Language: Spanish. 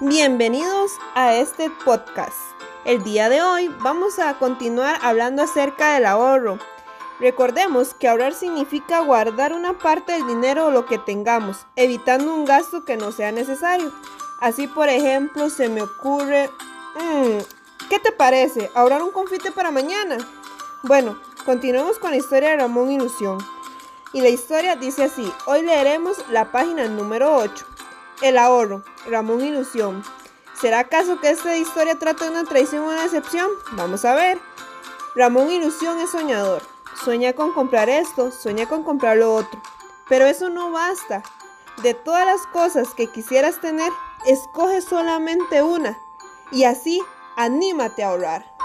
Bienvenidos a este podcast. El día de hoy vamos a continuar hablando acerca del ahorro. Recordemos que ahorrar significa guardar una parte del dinero o lo que tengamos, evitando un gasto que no sea necesario. Así, por ejemplo, se me ocurre... Mm, ¿Qué te parece? ¿Ahorrar un confite para mañana? Bueno, continuemos con la historia de Ramón Ilusión. Y la historia dice así, hoy leeremos la página número 8. El ahorro, Ramón Ilusión. ¿Será acaso que esta historia trata de una traición o una decepción? Vamos a ver. Ramón Ilusión es soñador. Sueña con comprar esto, sueña con comprar lo otro. Pero eso no basta. De todas las cosas que quisieras tener, escoge solamente una. Y así, anímate a ahorrar.